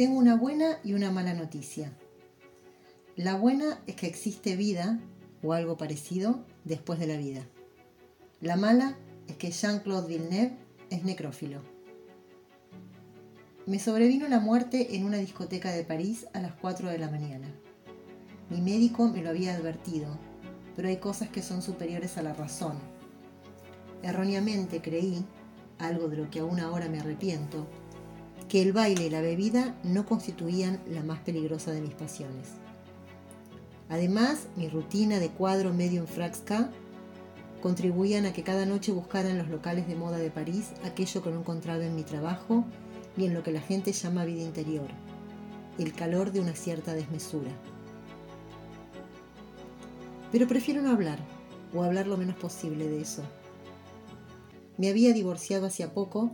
tengo una buena y una mala noticia. La buena es que existe vida o algo parecido después de la vida. La mala es que Jean-Claude Villeneuve es necrófilo. Me sobrevino la muerte en una discoteca de París a las 4 de la mañana. Mi médico me lo había advertido, pero hay cosas que son superiores a la razón. Erróneamente creí, algo de lo que aún ahora me arrepiento, que el baile y la bebida no constituían la más peligrosa de mis pasiones. Además, mi rutina de cuadro medio en Fraxca contribuían a que cada noche buscara en los locales de moda de París aquello que no encontraba en mi trabajo y en lo que la gente llama vida interior, el calor de una cierta desmesura. Pero prefiero no hablar, o hablar lo menos posible de eso. Me había divorciado hacía poco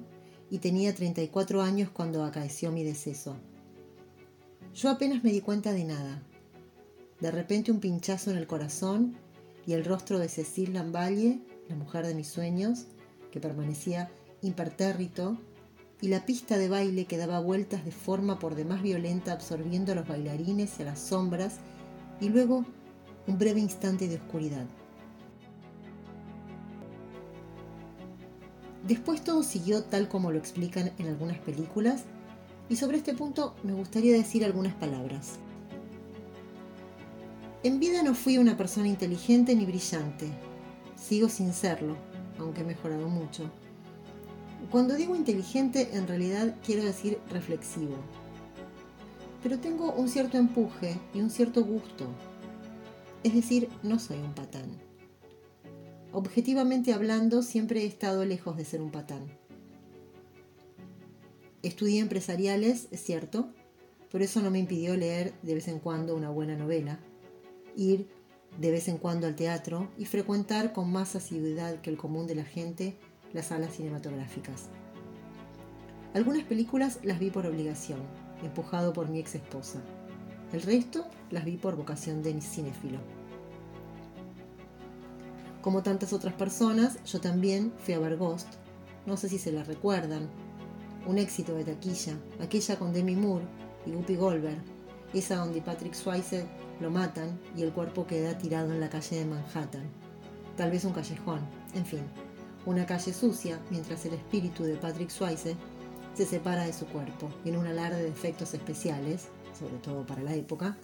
y tenía 34 años cuando acaeció mi deceso. Yo apenas me di cuenta de nada. De repente un pinchazo en el corazón y el rostro de Cecil Lamballe, la mujer de mis sueños, que permanecía impertérrito, y la pista de baile que daba vueltas de forma por demás violenta absorbiendo a los bailarines y a las sombras, y luego un breve instante de oscuridad. Después todo siguió tal como lo explican en algunas películas, y sobre este punto me gustaría decir algunas palabras. En vida no fui una persona inteligente ni brillante. Sigo sin serlo, aunque he mejorado mucho. Cuando digo inteligente, en realidad quiero decir reflexivo. Pero tengo un cierto empuje y un cierto gusto. Es decir, no soy un patán. Objetivamente hablando, siempre he estado lejos de ser un patán. Estudié empresariales, es cierto, pero eso no me impidió leer de vez en cuando una buena novela ir de vez en cuando al teatro y frecuentar con más asiduidad que el común de la gente las salas cinematográficas. Algunas películas las vi por obligación, empujado por mi ex esposa. El resto las vi por vocación de cinéfilo. Como tantas otras personas, yo también fui a ver Ghost. No sé si se la recuerdan. Un éxito de taquilla, aquella con Demi Moore y Whoopi Goldberg, esa donde Patrick Swayze lo matan y el cuerpo queda tirado en la calle de Manhattan. Tal vez un callejón, en fin, una calle sucia mientras el espíritu de Patrick Swayze se separa de su cuerpo en un alarde de efectos especiales, sobre todo para la época,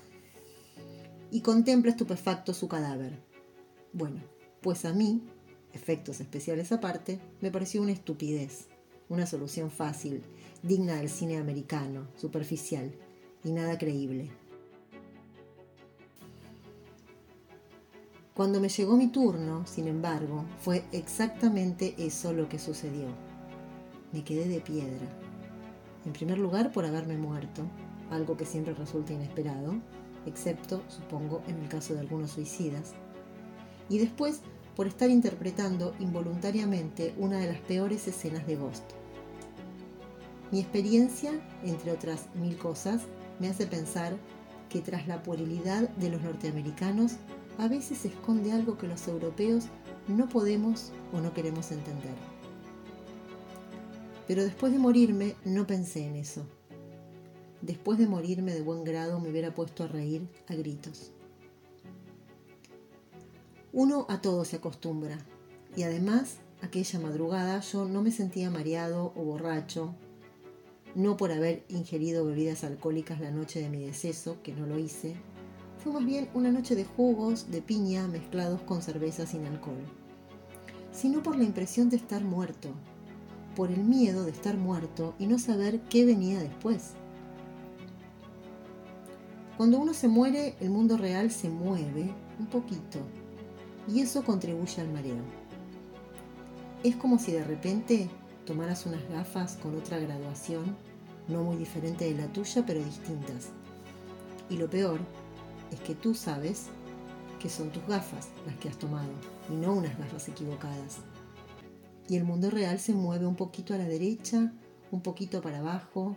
y contempla estupefacto su cadáver. Bueno, pues a mí, efectos especiales aparte, me pareció una estupidez, una solución fácil, digna del cine americano, superficial y nada creíble. Cuando me llegó mi turno, sin embargo, fue exactamente eso lo que sucedió. Me quedé de piedra. En primer lugar, por haberme muerto, algo que siempre resulta inesperado, excepto, supongo, en el caso de algunos suicidas. Y después, por estar interpretando involuntariamente una de las peores escenas de Ghost. Mi experiencia, entre otras mil cosas, me hace pensar que tras la puerilidad de los norteamericanos a veces se esconde algo que los europeos no podemos o no queremos entender. Pero después de morirme no pensé en eso. Después de morirme de buen grado me hubiera puesto a reír a gritos. Uno a todo se acostumbra. Y además aquella madrugada yo no me sentía mareado o borracho, no por haber ingerido bebidas alcohólicas la noche de mi deceso, que no lo hice, fue más bien una noche de jugos de piña mezclados con cerveza sin alcohol, sino por la impresión de estar muerto, por el miedo de estar muerto y no saber qué venía después. Cuando uno se muere, el mundo real se mueve un poquito y eso contribuye al mareo. Es como si de repente tomaras unas gafas con otra graduación, no muy diferente de la tuya, pero distintas. Y lo peor es que tú sabes que son tus gafas las que has tomado y no unas gafas equivocadas. Y el mundo real se mueve un poquito a la derecha, un poquito para abajo.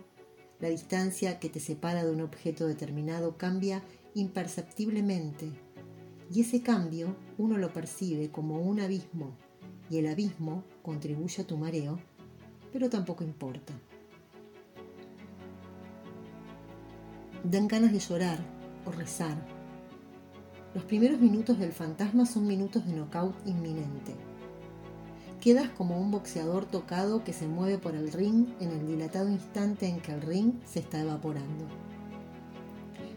La distancia que te separa de un objeto determinado cambia imperceptiblemente. Y ese cambio uno lo percibe como un abismo y el abismo contribuye a tu mareo, pero tampoco importa. Dan ganas de llorar o rezar. Los primeros minutos del fantasma son minutos de knockout inminente. Quedas como un boxeador tocado que se mueve por el ring en el dilatado instante en que el ring se está evaporando.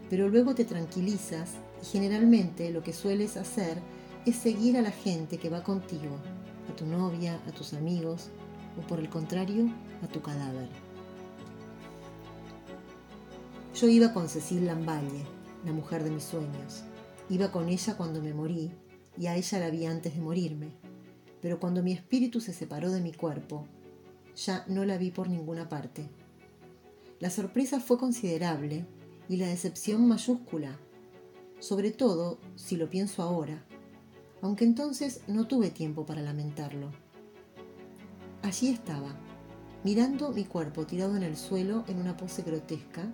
Pero luego te tranquilizas y generalmente lo que sueles hacer es seguir a la gente que va contigo, a tu novia, a tus amigos o por el contrario, a tu cadáver. Yo iba con Cecil Lamballe, la mujer de mis sueños. Iba con ella cuando me morí y a ella la vi antes de morirme. Pero cuando mi espíritu se separó de mi cuerpo, ya no la vi por ninguna parte. La sorpresa fue considerable y la decepción mayúscula, sobre todo si lo pienso ahora, aunque entonces no tuve tiempo para lamentarlo. Allí estaba, mirando mi cuerpo tirado en el suelo en una pose grotesca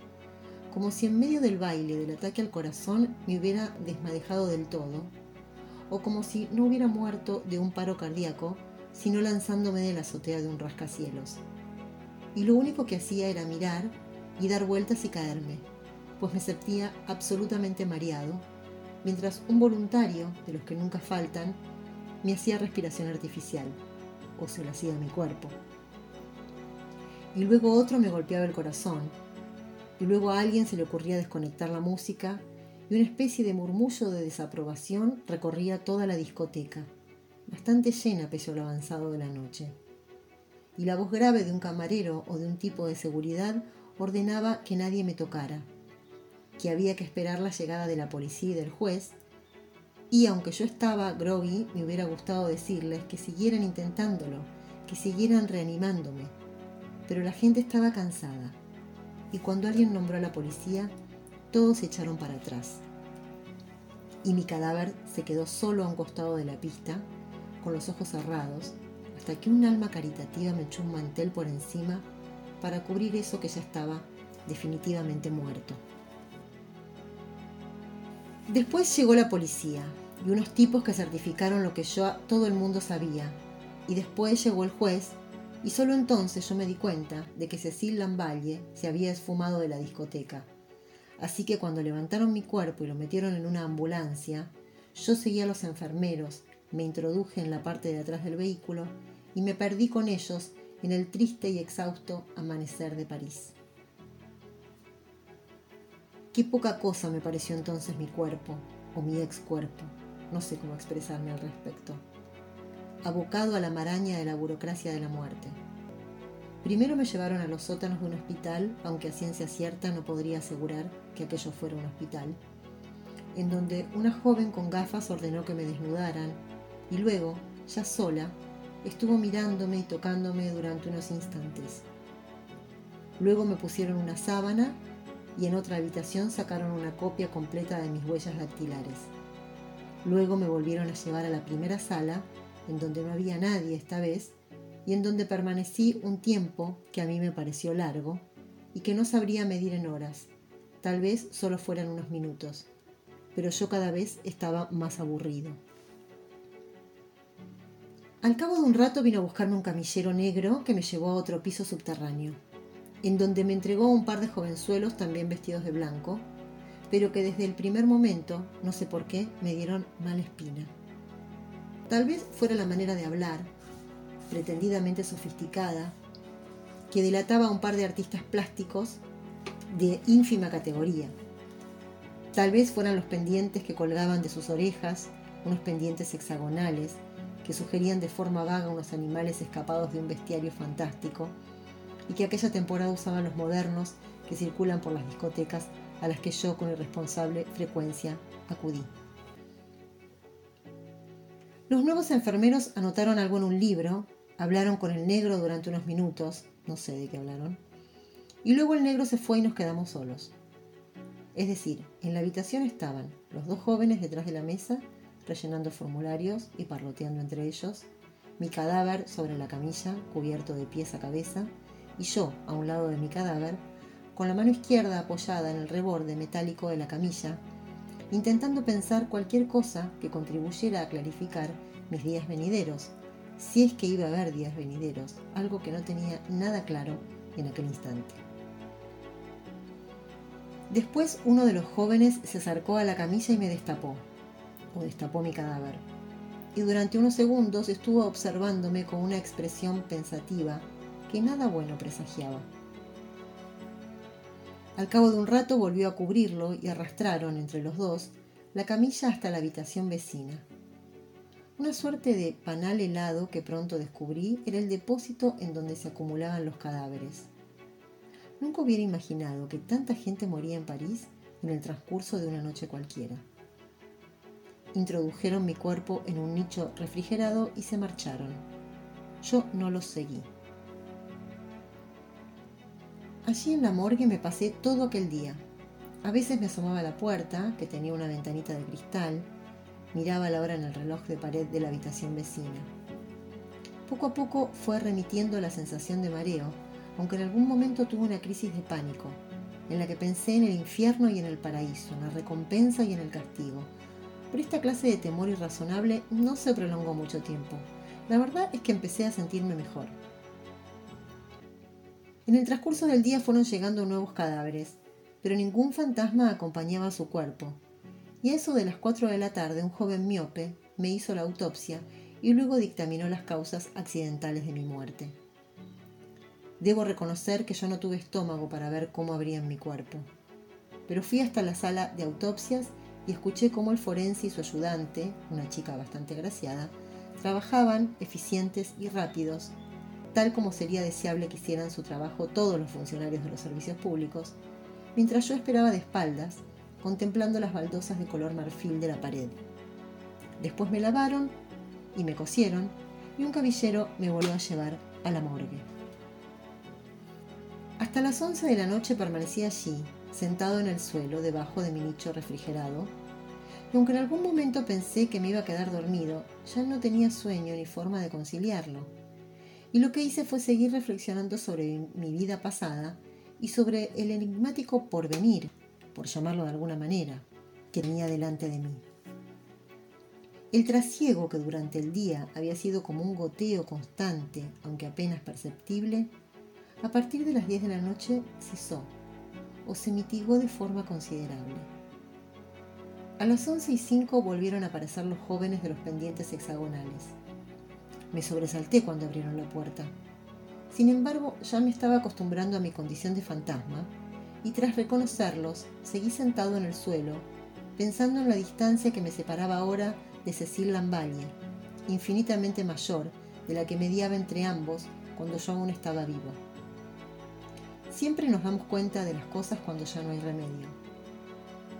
como si en medio del baile del ataque al corazón me hubiera desmadejado del todo, o como si no hubiera muerto de un paro cardíaco, sino lanzándome de la azotea de un rascacielos. Y lo único que hacía era mirar y dar vueltas y caerme, pues me sentía absolutamente mareado, mientras un voluntario, de los que nunca faltan, me hacía respiración artificial, o se lo hacía a mi cuerpo. Y luego otro me golpeaba el corazón, y luego a alguien se le ocurría desconectar la música y una especie de murmullo de desaprobación recorría toda la discoteca, bastante llena pese lo avanzado de la noche. Y la voz grave de un camarero o de un tipo de seguridad ordenaba que nadie me tocara, que había que esperar la llegada de la policía y del juez, y aunque yo estaba groggy, me hubiera gustado decirles que siguieran intentándolo, que siguieran reanimándome, pero la gente estaba cansada y cuando alguien nombró a la policía, todos se echaron para atrás. Y mi cadáver se quedó solo a un costado de la pista, con los ojos cerrados, hasta que un alma caritativa me echó un mantel por encima para cubrir eso que ya estaba definitivamente muerto. Después llegó la policía y unos tipos que certificaron lo que yo todo el mundo sabía. Y después llegó el juez y solo entonces yo me di cuenta de que Cecil Lamballe se había esfumado de la discoteca. Así que cuando levantaron mi cuerpo y lo metieron en una ambulancia, yo seguí a los enfermeros, me introduje en la parte de atrás del vehículo y me perdí con ellos en el triste y exhausto amanecer de París. Qué poca cosa me pareció entonces mi cuerpo, o mi ex cuerpo, no sé cómo expresarme al respecto abocado a la maraña de la burocracia de la muerte. Primero me llevaron a los sótanos de un hospital, aunque a ciencia cierta no podría asegurar que aquello fuera un hospital, en donde una joven con gafas ordenó que me desnudaran y luego, ya sola, estuvo mirándome y tocándome durante unos instantes. Luego me pusieron una sábana y en otra habitación sacaron una copia completa de mis huellas dactilares. Luego me volvieron a llevar a la primera sala en donde no había nadie esta vez, y en donde permanecí un tiempo que a mí me pareció largo y que no sabría medir en horas, tal vez solo fueran unos minutos, pero yo cada vez estaba más aburrido. Al cabo de un rato vino a buscarme un camillero negro que me llevó a otro piso subterráneo, en donde me entregó un par de jovenzuelos también vestidos de blanco, pero que desde el primer momento, no sé por qué, me dieron mala espina. Tal vez fuera la manera de hablar, pretendidamente sofisticada, que delataba a un par de artistas plásticos de ínfima categoría. Tal vez fueran los pendientes que colgaban de sus orejas, unos pendientes hexagonales, que sugerían de forma vaga unos animales escapados de un bestiario fantástico, y que aquella temporada usaban los modernos que circulan por las discotecas a las que yo con irresponsable frecuencia acudí. Los nuevos enfermeros anotaron algo en un libro, hablaron con el negro durante unos minutos, no sé de qué hablaron, y luego el negro se fue y nos quedamos solos. Es decir, en la habitación estaban los dos jóvenes detrás de la mesa, rellenando formularios y parloteando entre ellos, mi cadáver sobre la camilla, cubierto de pies a cabeza, y yo, a un lado de mi cadáver, con la mano izquierda apoyada en el reborde metálico de la camilla, intentando pensar cualquier cosa que contribuyera a clarificar mis días venideros, si es que iba a haber días venideros, algo que no tenía nada claro en aquel instante. Después uno de los jóvenes se acercó a la camilla y me destapó, o destapó mi cadáver. Y durante unos segundos estuvo observándome con una expresión pensativa que nada bueno presagiaba. Al cabo de un rato volvió a cubrirlo y arrastraron entre los dos la camilla hasta la habitación vecina. Una suerte de panal helado que pronto descubrí era el depósito en donde se acumulaban los cadáveres. Nunca hubiera imaginado que tanta gente moría en París en el transcurso de una noche cualquiera. Introdujeron mi cuerpo en un nicho refrigerado y se marcharon. Yo no los seguí. Allí en la morgue me pasé todo aquel día. A veces me asomaba a la puerta, que tenía una ventanita de cristal, miraba la hora en el reloj de pared de la habitación vecina. Poco a poco fue remitiendo la sensación de mareo aunque en algún momento tuve una crisis de pánico, en la que pensé en el infierno y en el paraíso, en la recompensa y en el castigo. Pero esta clase de temor irrazonable no se prolongó mucho tiempo. La verdad es que empecé a sentirme mejor. En el transcurso del día fueron llegando nuevos cadáveres, pero ningún fantasma acompañaba su cuerpo. Y a eso de las 4 de la tarde un joven miope me hizo la autopsia y luego dictaminó las causas accidentales de mi muerte. Debo reconocer que yo no tuve estómago para ver cómo abrían mi cuerpo. Pero fui hasta la sala de autopsias y escuché cómo el forense y su ayudante, una chica bastante graciada, trabajaban eficientes y rápidos, tal como sería deseable que hicieran su trabajo todos los funcionarios de los servicios públicos, mientras yo esperaba de espaldas, contemplando las baldosas de color marfil de la pared. Después me lavaron y me cosieron y un caballero me volvió a llevar a la morgue. Hasta las 11 de la noche permanecí allí, sentado en el suelo, debajo de mi nicho refrigerado, y aunque en algún momento pensé que me iba a quedar dormido, ya no tenía sueño ni forma de conciliarlo. Y lo que hice fue seguir reflexionando sobre mi vida pasada y sobre el enigmático porvenir, por llamarlo de alguna manera, que tenía delante de mí. El trasiego que durante el día había sido como un goteo constante, aunque apenas perceptible, a partir de las 10 de la noche cesó o se mitigó de forma considerable. A las 11 y 5 volvieron a aparecer los jóvenes de los pendientes hexagonales. Me sobresalté cuando abrieron la puerta. Sin embargo, ya me estaba acostumbrando a mi condición de fantasma y tras reconocerlos, seguí sentado en el suelo, pensando en la distancia que me separaba ahora de Cecil Lamballe, infinitamente mayor de la que mediaba entre ambos cuando yo aún estaba vivo. Siempre nos damos cuenta de las cosas cuando ya no hay remedio.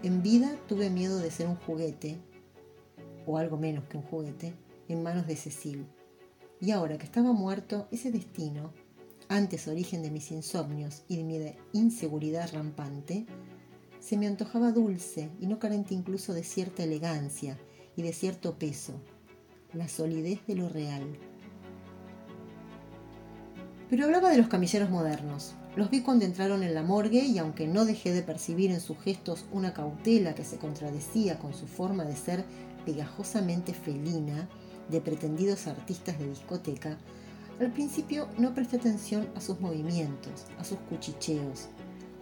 En vida tuve miedo de ser un juguete, o algo menos que un juguete, en manos de Cecil. Y ahora que estaba muerto, ese destino, antes origen de mis insomnios y de mi inseguridad rampante, se me antojaba dulce y no carente incluso de cierta elegancia y de cierto peso, la solidez de lo real. Pero hablaba de los camilleros modernos, los vi cuando entraron en la morgue y aunque no dejé de percibir en sus gestos una cautela que se contradecía con su forma de ser pegajosamente felina de pretendidos artistas de discoteca, al principio no presté atención a sus movimientos, a sus cuchicheos,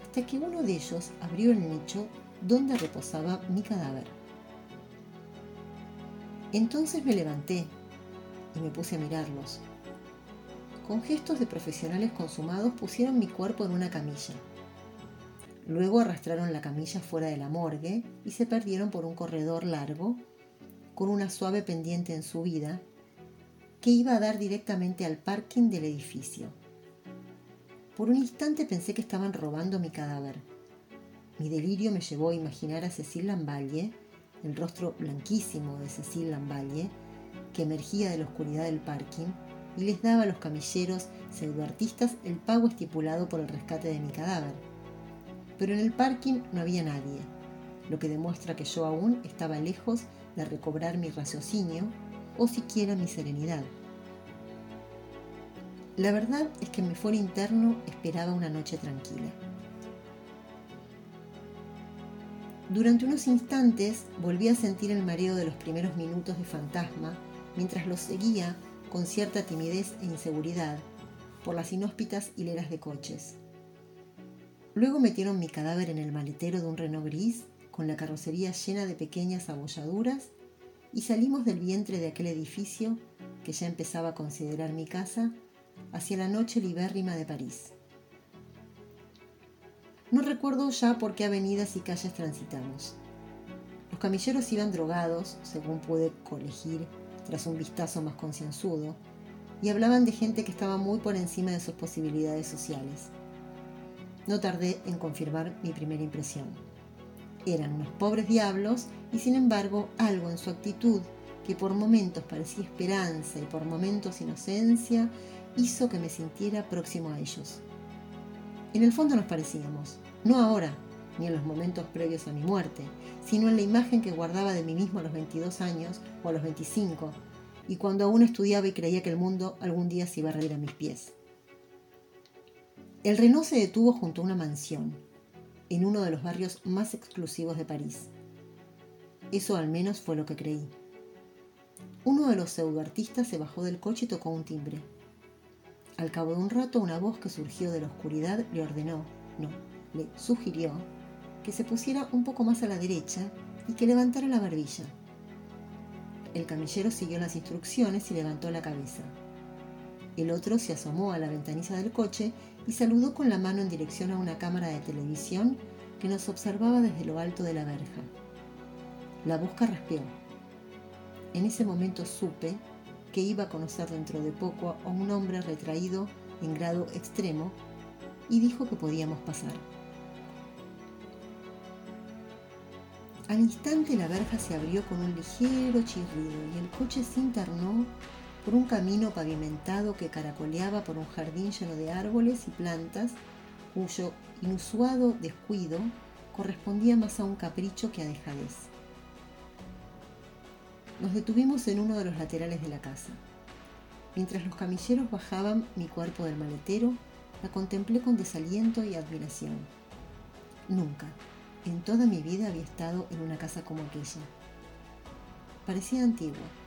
hasta que uno de ellos abrió el nicho donde reposaba mi cadáver. Entonces me levanté y me puse a mirarlos. Con gestos de profesionales consumados pusieron mi cuerpo en una camilla. Luego arrastraron la camilla fuera de la morgue y se perdieron por un corredor largo con una suave pendiente en subida que iba a dar directamente al parking del edificio. Por un instante pensé que estaban robando mi cadáver. Mi delirio me llevó a imaginar a Cecil Lamballe, el rostro blanquísimo de Cecil Lamballe, que emergía de la oscuridad del parking y les daba a los camilleros pseudoartistas el pago estipulado por el rescate de mi cadáver. Pero en el parking no había nadie, lo que demuestra que yo aún estaba lejos de recobrar mi raciocinio o siquiera mi serenidad. La verdad es que mi fuero interno esperaba una noche tranquila. Durante unos instantes volví a sentir el mareo de los primeros minutos de fantasma mientras los seguía con cierta timidez e inseguridad por las inhóspitas hileras de coches. Luego metieron mi cadáver en el maletero de un Renault gris con la carrocería llena de pequeñas abolladuras y salimos del vientre de aquel edificio que ya empezaba a considerar mi casa hacia la noche libérrima de París. No recuerdo ya por qué avenidas y calles transitamos. Los camilleros iban drogados, según pude colegir tras un vistazo más concienzudo, y hablaban de gente que estaba muy por encima de sus posibilidades sociales. No tardé en confirmar mi primera impresión. Eran unos pobres diablos y sin embargo algo en su actitud que por momentos parecía esperanza y por momentos inocencia hizo que me sintiera próximo a ellos. En el fondo nos parecíamos, no ahora, ni en los momentos previos a mi muerte, sino en la imagen que guardaba de mí mismo a los 22 años o a los 25, y cuando aún estudiaba y creía que el mundo algún día se iba a reír a mis pies. El Renault se detuvo junto a una mansión, en uno de los barrios más exclusivos de París. Eso al menos fue lo que creí. Uno de los pseudoartistas se bajó del coche y tocó un timbre. Al cabo de un rato, una voz que surgió de la oscuridad le ordenó, no, le sugirió, que se pusiera un poco más a la derecha y que levantara la barbilla. El camillero siguió las instrucciones y levantó la cabeza. El otro se asomó a la ventanilla del coche y saludó con la mano en dirección a una cámara de televisión que nos observaba desde lo alto de la verja. La busca raspeó. En ese momento supe que iba a conocer dentro de poco a un hombre retraído en grado extremo y dijo que podíamos pasar. Al instante la verja se abrió con un ligero chirrido y el coche se internó por un camino pavimentado que caracoleaba por un jardín lleno de árboles y plantas cuyo inusuado descuido correspondía más a un capricho que a dejadez. Nos detuvimos en uno de los laterales de la casa. Mientras los camilleros bajaban mi cuerpo del maletero, la contemplé con desaliento y admiración. Nunca, en toda mi vida había estado en una casa como aquella. Parecía antigua.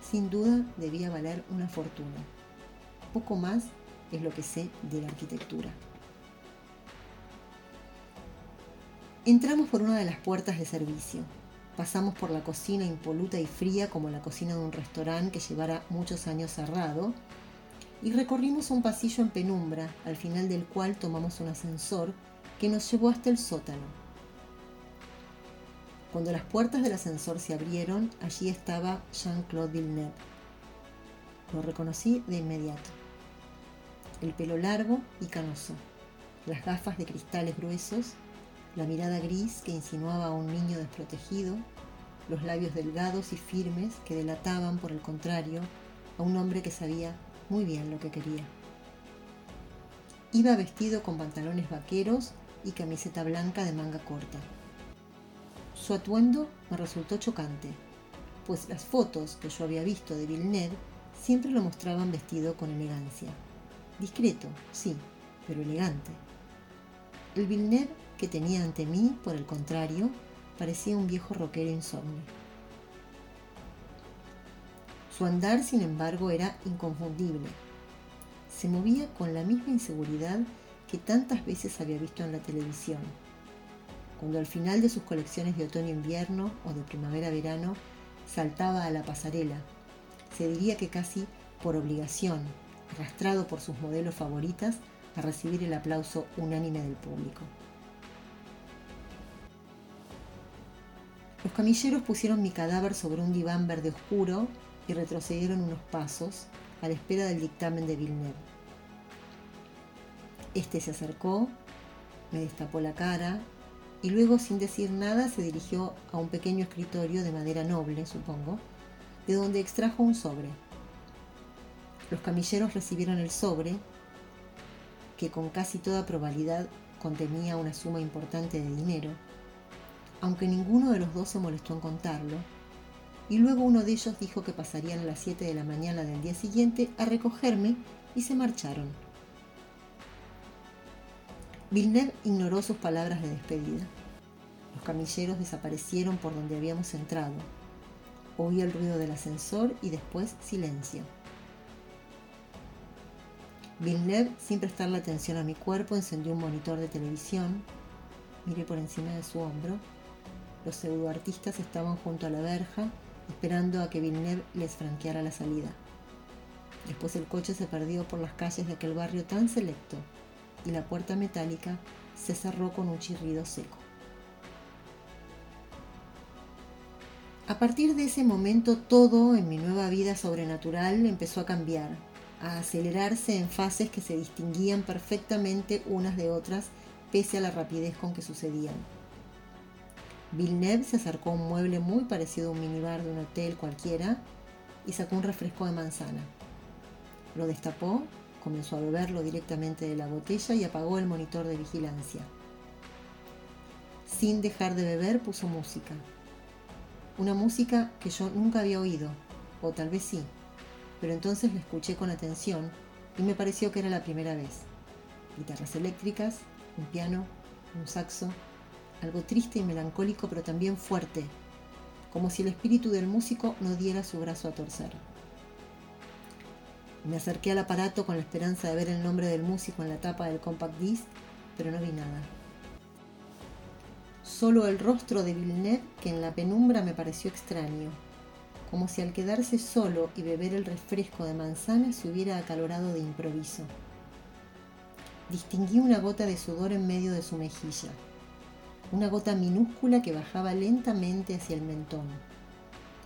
Sin duda debía valer una fortuna. Poco más es lo que sé de la arquitectura. Entramos por una de las puertas de servicio. Pasamos por la cocina impoluta y fría como la cocina de un restaurante que llevara muchos años cerrado y recorrimos un pasillo en penumbra, al final del cual tomamos un ascensor que nos llevó hasta el sótano. Cuando las puertas del ascensor se abrieron, allí estaba Jean-Claude Villeneuve. Lo reconocí de inmediato. El pelo largo y canoso, las gafas de cristales gruesos, la mirada gris que insinuaba a un niño desprotegido, los labios delgados y firmes que delataban, por el contrario, a un hombre que sabía muy bien lo que quería. Iba vestido con pantalones vaqueros y camiseta blanca de manga corta. Su atuendo me resultó chocante, pues las fotos que yo había visto de Villeneuve siempre lo mostraban vestido con elegancia. Discreto, sí, pero elegante. El Villeneuve que tenía ante mí, por el contrario, parecía un viejo roquero insomne. Su andar, sin embargo, era inconfundible. Se movía con la misma inseguridad que tantas veces había visto en la televisión cuando al final de sus colecciones de otoño-invierno o de primavera-verano saltaba a la pasarela, se diría que casi por obligación, arrastrado por sus modelos favoritas a recibir el aplauso unánime del público. Los camilleros pusieron mi cadáver sobre un diván verde oscuro y retrocedieron unos pasos a la espera del dictamen de Villeneuve. Este se acercó, me destapó la cara y luego sin decir nada se dirigió a un pequeño escritorio de madera noble, supongo, de donde extrajo un sobre. Los camilleros recibieron el sobre, que con casi toda probabilidad contenía una suma importante de dinero, aunque ninguno de los dos se molestó en contarlo, y luego uno de ellos dijo que pasarían a las 7 de la mañana del día siguiente a recogerme y se marcharon. Villeneuve ignoró sus palabras de despedida. Los camilleros desaparecieron por donde habíamos entrado. Oí el ruido del ascensor y después silencio. Villeneuve, sin prestarle atención a mi cuerpo, encendió un monitor de televisión. Miré por encima de su hombro. Los pseudoartistas estaban junto a la verja, esperando a que Villeneuve les franqueara la salida. Después el coche se perdió por las calles de aquel barrio tan selecto y la puerta metálica se cerró con un chirrido seco. A partir de ese momento todo en mi nueva vida sobrenatural empezó a cambiar, a acelerarse en fases que se distinguían perfectamente unas de otras pese a la rapidez con que sucedían. Villeneuve se acercó a un mueble muy parecido a un minibar de un hotel cualquiera y sacó un refresco de manzana. Lo destapó, comenzó a beberlo directamente de la botella y apagó el monitor de vigilancia. Sin dejar de beber puso música. Una música que yo nunca había oído, o tal vez sí, pero entonces la escuché con atención y me pareció que era la primera vez. Guitarras eléctricas, un piano, un saxo, algo triste y melancólico pero también fuerte, como si el espíritu del músico no diera su brazo a torcer. Me acerqué al aparato con la esperanza de ver el nombre del músico en la tapa del compact disc, pero no vi nada. Solo el rostro de Villeneuve que en la penumbra me pareció extraño, como si al quedarse solo y beber el refresco de manzana se hubiera acalorado de improviso. Distinguí una gota de sudor en medio de su mejilla, una gota minúscula que bajaba lentamente hacia el mentón.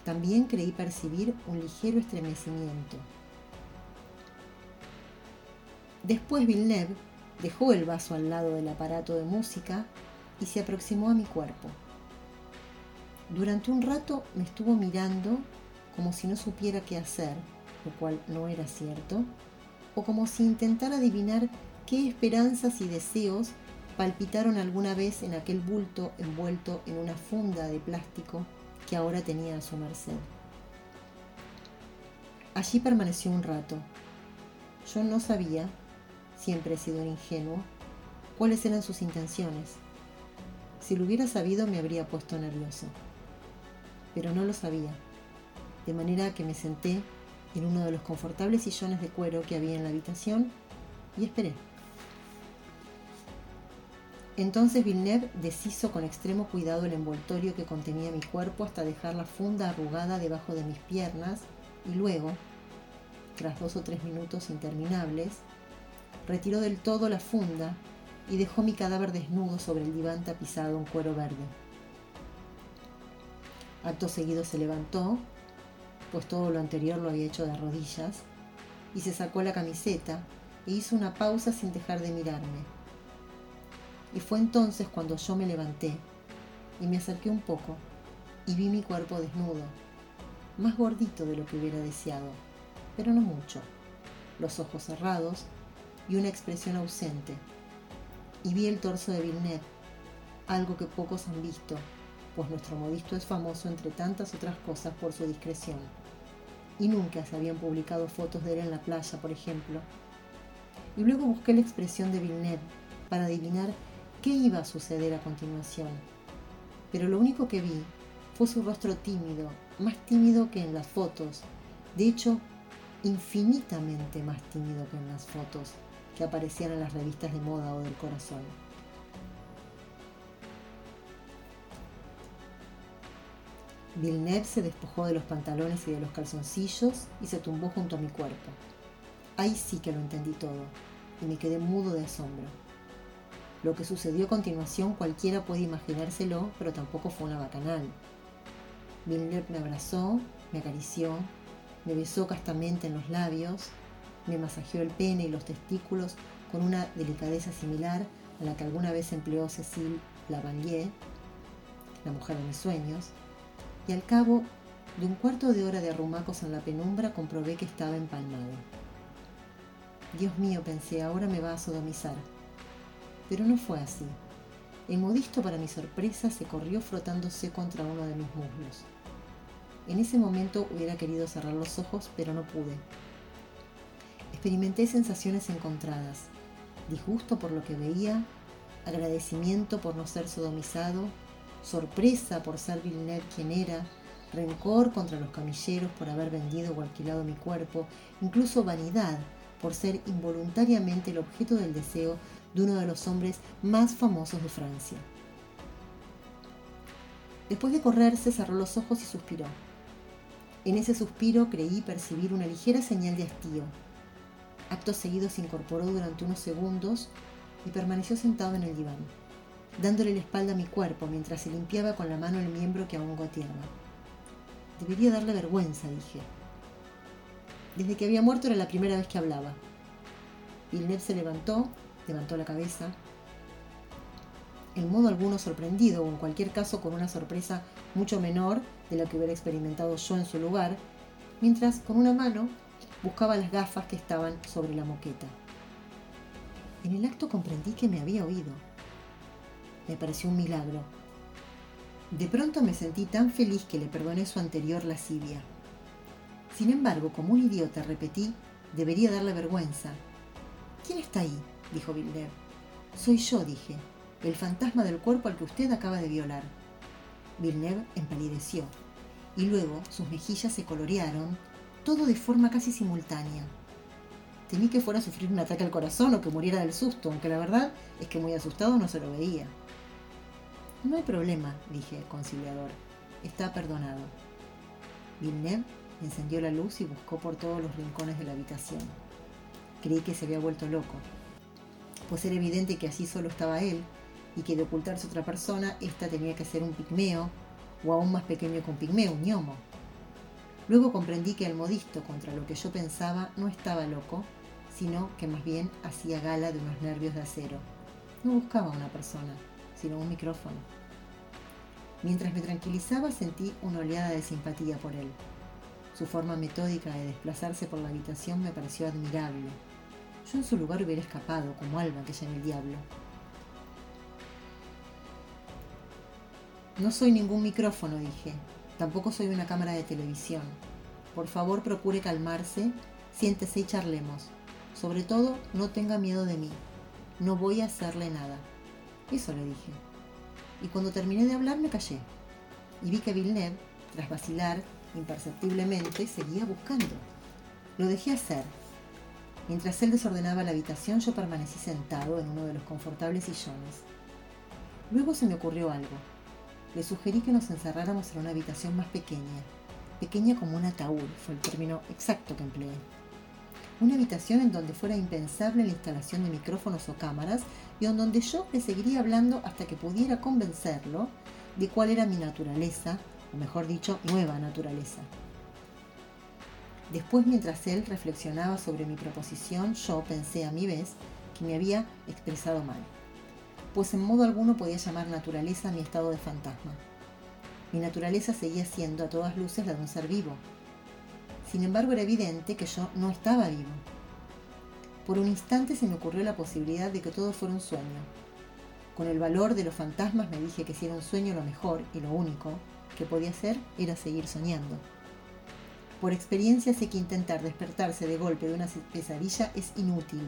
También creí percibir un ligero estremecimiento. Después Villeneuve dejó el vaso al lado del aparato de música y se aproximó a mi cuerpo. Durante un rato me estuvo mirando como si no supiera qué hacer, lo cual no era cierto, o como si intentara adivinar qué esperanzas y deseos palpitaron alguna vez en aquel bulto envuelto en una funda de plástico que ahora tenía a su merced. Allí permaneció un rato. Yo no sabía siempre he sido un ingenuo, cuáles eran sus intenciones. Si lo hubiera sabido me habría puesto nervioso. Pero no lo sabía, de manera que me senté en uno de los confortables sillones de cuero que había en la habitación y esperé. Entonces Villeneuve deshizo con extremo cuidado el envoltorio que contenía mi cuerpo hasta dejar la funda arrugada debajo de mis piernas y luego, tras dos o tres minutos interminables, retiró del todo la funda y dejó mi cadáver desnudo sobre el diván tapizado en cuero verde. Acto seguido se levantó, pues todo lo anterior lo había hecho de rodillas, y se sacó la camiseta e hizo una pausa sin dejar de mirarme. Y fue entonces cuando yo me levanté y me acerqué un poco y vi mi cuerpo desnudo, más gordito de lo que hubiera deseado, pero no mucho, los ojos cerrados y una expresión ausente. Y vi el torso de Villeneuve, algo que pocos han visto, pues nuestro modisto es famoso entre tantas otras cosas por su discreción. Y nunca se habían publicado fotos de él en la playa, por ejemplo. Y luego busqué la expresión de Villeneuve para adivinar qué iba a suceder a continuación. Pero lo único que vi fue su rostro tímido, más tímido que en las fotos. De hecho, infinitamente más tímido que en las fotos que aparecían en las revistas de moda o del corazón. Villeneuve se despojó de los pantalones y de los calzoncillos y se tumbó junto a mi cuerpo. Ahí sí que lo entendí todo y me quedé mudo de asombro. Lo que sucedió a continuación cualquiera puede imaginárselo, pero tampoco fue una bacanal. Villeneuve me abrazó, me acarició, me besó castamente en los labios me masajeó el pene y los testículos con una delicadeza similar a la que alguna vez empleó Cécile Lavalier, la mujer de mis sueños, y al cabo de un cuarto de hora de arrumacos en la penumbra comprobé que estaba empalmado. Dios mío, pensé, ahora me va a sodomizar. Pero no fue así. El modisto, para mi sorpresa, se corrió frotándose contra uno de mis muslos. En ese momento hubiera querido cerrar los ojos, pero no pude experimenté sensaciones encontradas, disgusto por lo que veía, agradecimiento por no ser sodomizado, sorpresa por ser Villeneuve quien era, rencor contra los camilleros por haber vendido o alquilado mi cuerpo, incluso vanidad por ser involuntariamente el objeto del deseo de uno de los hombres más famosos de Francia. Después de correr, se cerró los ojos y suspiró. En ese suspiro creí percibir una ligera señal de hastío. Acto seguido se incorporó durante unos segundos y permaneció sentado en el diván, dándole la espalda a mi cuerpo mientras se limpiaba con la mano el miembro que aún goteaba. Debería darle vergüenza, dije. Desde que había muerto era la primera vez que hablaba. Villeneuve se levantó, levantó la cabeza, en modo alguno sorprendido o en cualquier caso con una sorpresa mucho menor de la que hubiera experimentado yo en su lugar, mientras con una mano buscaba las gafas que estaban sobre la moqueta. En el acto comprendí que me había oído. Me pareció un milagro. De pronto me sentí tan feliz que le perdoné su anterior lascivia. Sin embargo, como un idiota, repetí, debería darle vergüenza. ¿Quién está ahí? dijo Villeneuve. Soy yo, dije, el fantasma del cuerpo al que usted acaba de violar. Villeneuve empalideció, y luego sus mejillas se colorearon, todo de forma casi simultánea. Temí que fuera a sufrir un ataque al corazón o que muriera del susto, aunque la verdad es que muy asustado no se lo veía. No hay problema, dije, conciliador. Está perdonado. Villeneuve encendió la luz y buscó por todos los rincones de la habitación. Creí que se había vuelto loco, pues era evidente que así solo estaba él y que de ocultarse otra persona, ésta tenía que ser un pigmeo, o aún más pequeño que un pigmeo, un gnomo. Luego comprendí que el modisto, contra lo que yo pensaba, no estaba loco, sino que más bien hacía gala de unos nervios de acero. No buscaba una persona, sino un micrófono. Mientras me tranquilizaba sentí una oleada de simpatía por él. Su forma metódica de desplazarse por la habitación me pareció admirable. Yo en su lugar hubiera escapado, como Alba que llama el diablo. No soy ningún micrófono, dije. Tampoco soy una cámara de televisión. Por favor, procure calmarse, siéntese y charlemos. Sobre todo, no tenga miedo de mí. No voy a hacerle nada. Eso le dije. Y cuando terminé de hablar me callé. Y vi que Villeneuve, tras vacilar imperceptiblemente, seguía buscando. Lo dejé hacer. Mientras él desordenaba la habitación, yo permanecí sentado en uno de los confortables sillones. Luego se me ocurrió algo. Le sugerí que nos encerráramos en una habitación más pequeña, pequeña como un ataúd, fue el término exacto que empleé. Una habitación en donde fuera impensable la instalación de micrófonos o cámaras y en donde yo le seguiría hablando hasta que pudiera convencerlo de cuál era mi naturaleza, o mejor dicho, nueva naturaleza. Después, mientras él reflexionaba sobre mi proposición, yo pensé a mi vez que me había expresado mal pues en modo alguno podía llamar naturaleza mi estado de fantasma. Mi naturaleza seguía siendo a todas luces la de un ser vivo. Sin embargo, era evidente que yo no estaba vivo. Por un instante se me ocurrió la posibilidad de que todo fuera un sueño. Con el valor de los fantasmas me dije que si era un sueño lo mejor y lo único que podía hacer era seguir soñando. Por experiencia sé que intentar despertarse de golpe de una pesadilla es inútil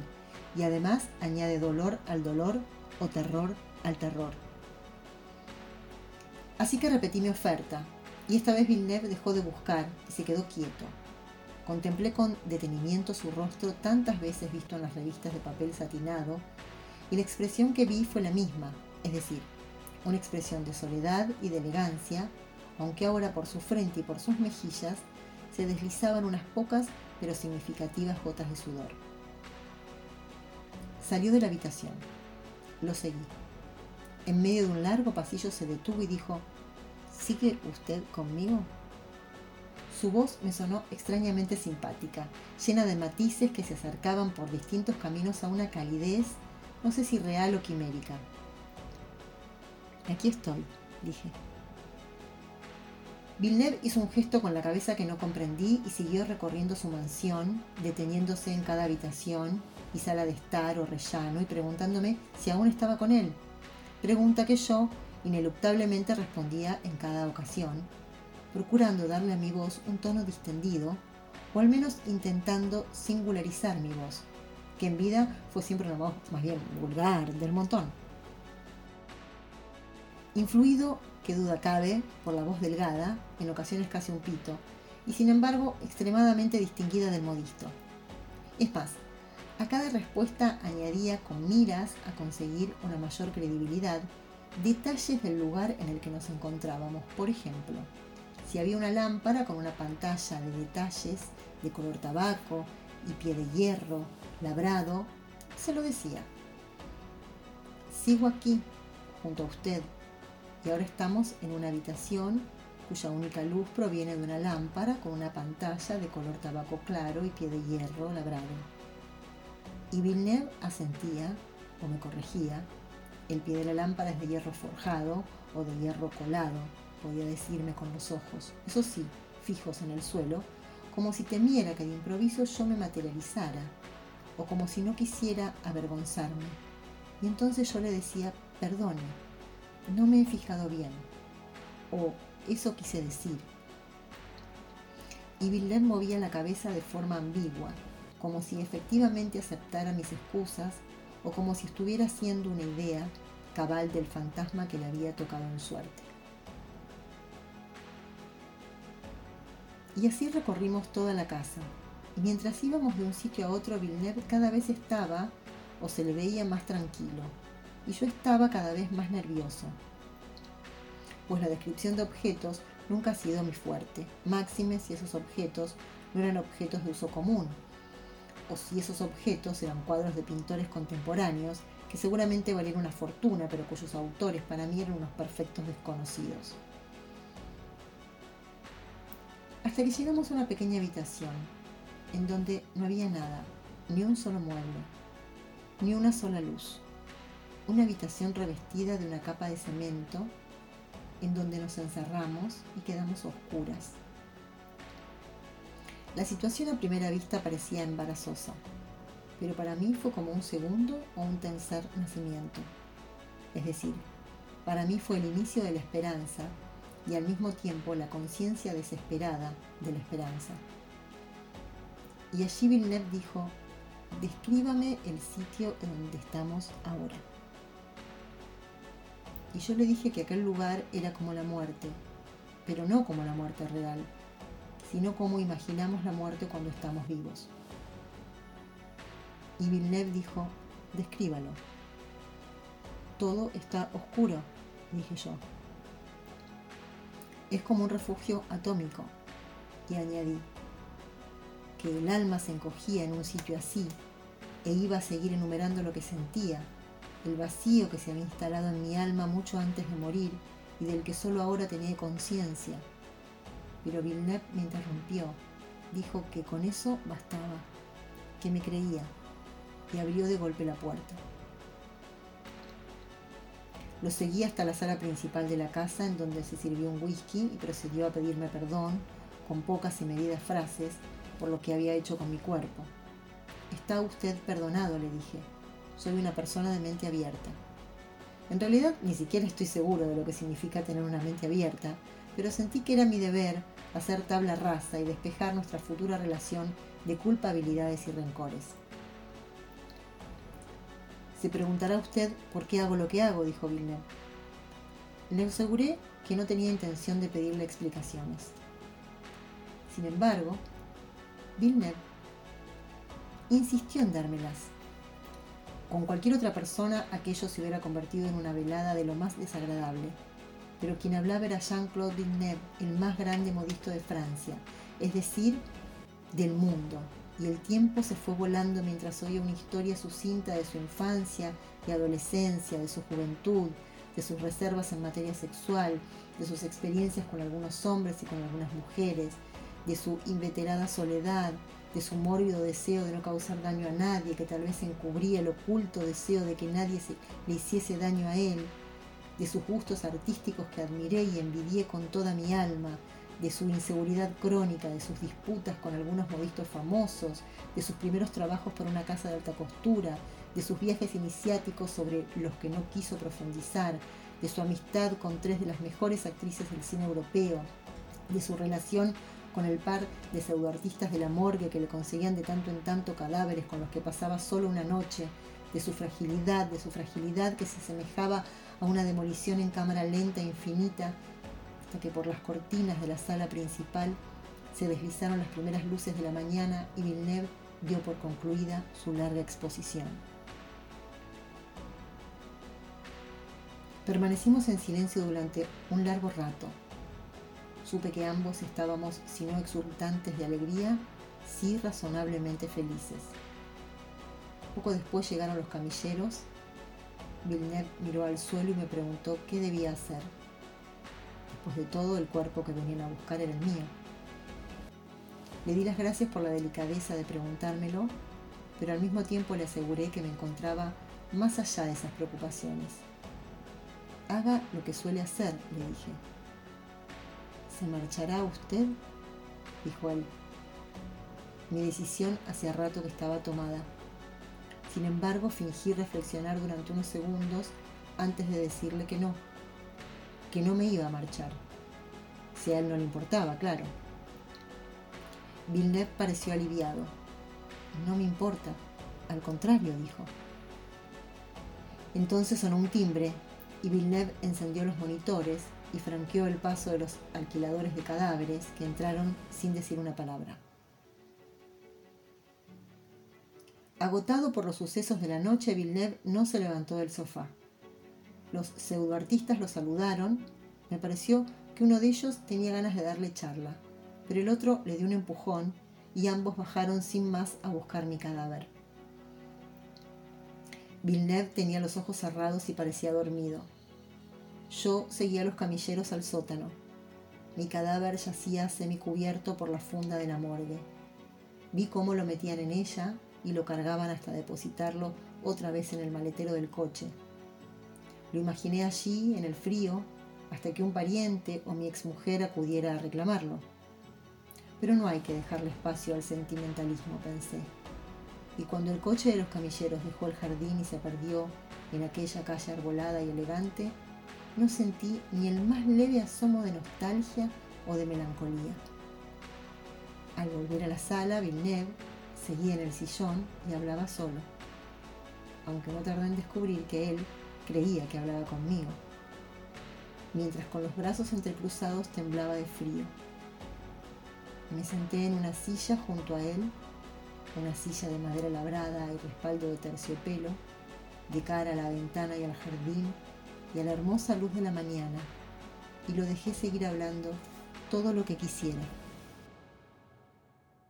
y además añade dolor al dolor o terror al terror. Así que repetí mi oferta, y esta vez Villeneuve dejó de buscar y se quedó quieto. Contemplé con detenimiento su rostro tantas veces visto en las revistas de papel satinado, y la expresión que vi fue la misma, es decir, una expresión de soledad y de elegancia, aunque ahora por su frente y por sus mejillas se deslizaban unas pocas pero significativas gotas de sudor. Salió de la habitación. Lo seguí. En medio de un largo pasillo se detuvo y dijo, ¿Sigue usted conmigo? Su voz me sonó extrañamente simpática, llena de matices que se acercaban por distintos caminos a una calidez, no sé si real o quimérica. Aquí estoy, dije. Villeneuve hizo un gesto con la cabeza que no comprendí y siguió recorriendo su mansión, deteniéndose en cada habitación y sala de estar o rellano y preguntándome si aún estaba con él. Pregunta que yo ineluctablemente respondía en cada ocasión, procurando darle a mi voz un tono distendido, o al menos intentando singularizar mi voz, que en vida fue siempre una voz más bien vulgar del montón. Influido, que duda cabe, por la voz delgada, en ocasiones casi un pito, y sin embargo extremadamente distinguida del modisto. Es más, A cada respuesta añadía con miras a conseguir una mayor credibilidad detalles del lugar en el que nos encontrábamos. Por ejemplo, si había una lámpara con una pantalla de detalles de color tabaco y pie de hierro, labrado, se lo decía. Sigo aquí, junto a usted, y ahora estamos en una habitación cuya única luz proviene de una lámpara con una pantalla de color tabaco claro y pie de hierro labrado. Y Villeneuve asentía o me corregía, el pie de la lámpara es de hierro forjado o de hierro colado, podía decirme con los ojos, eso sí, fijos en el suelo, como si temiera que de improviso yo me materializara, o como si no quisiera avergonzarme. Y entonces yo le decía, perdone, no me he fijado bien, o eso quise decir. Y Villeneuve movía la cabeza de forma ambigua, como si efectivamente aceptara mis excusas o como si estuviera haciendo una idea cabal del fantasma que le había tocado en suerte. Y así recorrimos toda la casa, y mientras íbamos de un sitio a otro, Villeneuve cada vez estaba o se le veía más tranquilo, y yo estaba cada vez más nervioso, pues la descripción de objetos nunca ha sido mi fuerte, máxime si esos objetos no eran objetos de uso común, o si esos objetos eran cuadros de pintores contemporáneos que seguramente valían una fortuna, pero cuyos autores para mí eran unos perfectos desconocidos. Hasta que llegamos a una pequeña habitación, en donde no había nada, ni un solo mueble, ni una sola luz. Una habitación revestida de una capa de cemento en donde nos encerramos y quedamos oscuras. La situación a primera vista parecía embarazosa, pero para mí fue como un segundo o un tercer nacimiento. Es decir, para mí fue el inicio de la esperanza y al mismo tiempo la conciencia desesperada de la esperanza. Y allí Villeneuve dijo, descríbame el sitio en donde estamos ahora. Y yo le dije que aquel lugar era como la muerte, pero no como la muerte real, sino como imaginamos la muerte cuando estamos vivos. Y Villeneuve dijo, descríbalo. Todo está oscuro, dije yo. Es como un refugio atómico. Y añadí, que el alma se encogía en un sitio así e iba a seguir enumerando lo que sentía el vacío que se había instalado en mi alma mucho antes de morir y del que solo ahora tenía conciencia. Pero Villeneuve me interrumpió. Dijo que con eso bastaba, que me creía, y abrió de golpe la puerta. Lo seguí hasta la sala principal de la casa en donde se sirvió un whisky y procedió a pedirme perdón con pocas y medidas frases por lo que había hecho con mi cuerpo. Está usted perdonado, le dije soy una persona de mente abierta. En realidad ni siquiera estoy seguro de lo que significa tener una mente abierta, pero sentí que era mi deber hacer tabla rasa y despejar nuestra futura relación de culpabilidades y rencores. Se preguntará usted por qué hago lo que hago, dijo Villeneuve. Le aseguré que no tenía intención de pedirle explicaciones. Sin embargo, Villeneuve insistió en dármelas con cualquier otra persona aquello se hubiera convertido en una velada de lo más desagradable. Pero quien hablaba era Jean-Claude Villeneuve, el más grande modisto de Francia, es decir, del mundo. Y el tiempo se fue volando mientras oía una historia sucinta de su infancia y adolescencia, de su juventud, de sus reservas en materia sexual, de sus experiencias con algunos hombres y con algunas mujeres, de su inveterada soledad, de su mórbido deseo de no causar daño a nadie, que tal vez encubría el oculto deseo de que nadie le hiciese daño a él, de sus gustos artísticos que admiré y envidié con toda mi alma, de su inseguridad crónica, de sus disputas con algunos modistos famosos, de sus primeros trabajos por una casa de alta costura, de sus viajes iniciáticos sobre los que no quiso profundizar, de su amistad con tres de las mejores actrices del cine europeo, de su relación con el par de pseudoartistas de la morgue que le conseguían de tanto en tanto cadáveres con los que pasaba solo una noche, de su fragilidad, de su fragilidad que se asemejaba a una demolición en cámara lenta e infinita, hasta que por las cortinas de la sala principal se deslizaron las primeras luces de la mañana y Villeneuve dio por concluida su larga exposición. Permanecimos en silencio durante un largo rato. Supe que ambos estábamos, si no exultantes de alegría, sí razonablemente felices. Poco después llegaron los camilleros. Villeneuve miró al suelo y me preguntó qué debía hacer. Después de todo, el cuerpo que venían a buscar era el mío. Le di las gracias por la delicadeza de preguntármelo, pero al mismo tiempo le aseguré que me encontraba más allá de esas preocupaciones. Haga lo que suele hacer, le dije. ¿Se marchará usted? dijo él. Mi decisión hacía rato que estaba tomada. Sin embargo, fingí reflexionar durante unos segundos antes de decirle que no, que no me iba a marchar. Si a él no le importaba, claro. Villeneuve pareció aliviado. No me importa, al contrario, dijo. Entonces sonó un timbre y Villeneuve encendió los monitores y franqueó el paso de los alquiladores de cadáveres que entraron sin decir una palabra. Agotado por los sucesos de la noche, Villeneuve no se levantó del sofá. Los pseudoartistas lo saludaron. Me pareció que uno de ellos tenía ganas de darle charla pero el otro le dio un empujón y ambos bajaron sin más a buscar mi cadáver. Villeneuve tenía los ojos cerrados y parecía dormido. Yo seguía los camilleros al sótano. Mi cadáver yacía semicubierto por la funda de la morgue. Vi cómo lo metían en ella y lo cargaban hasta depositarlo otra vez en el maletero del coche. Lo imaginé allí, en el frío, hasta que un pariente o mi exmujer acudiera a reclamarlo. Pero no hay que dejarle espacio al sentimentalismo, pensé. Y cuando el coche de los camilleros dejó el jardín y se perdió en aquella calle arbolada y elegante, no sentí ni el más leve asomo de nostalgia o de melancolía. Al volver a la sala, Villeneuve seguía en el sillón y hablaba solo, aunque no tardé en descubrir que él creía que hablaba conmigo, mientras con los brazos entrecruzados temblaba de frío. Me senté en una silla junto a él, una silla de madera labrada y respaldo de terciopelo, de cara a la ventana y al jardín y a la hermosa luz de la mañana, y lo dejé seguir hablando todo lo que quisiera.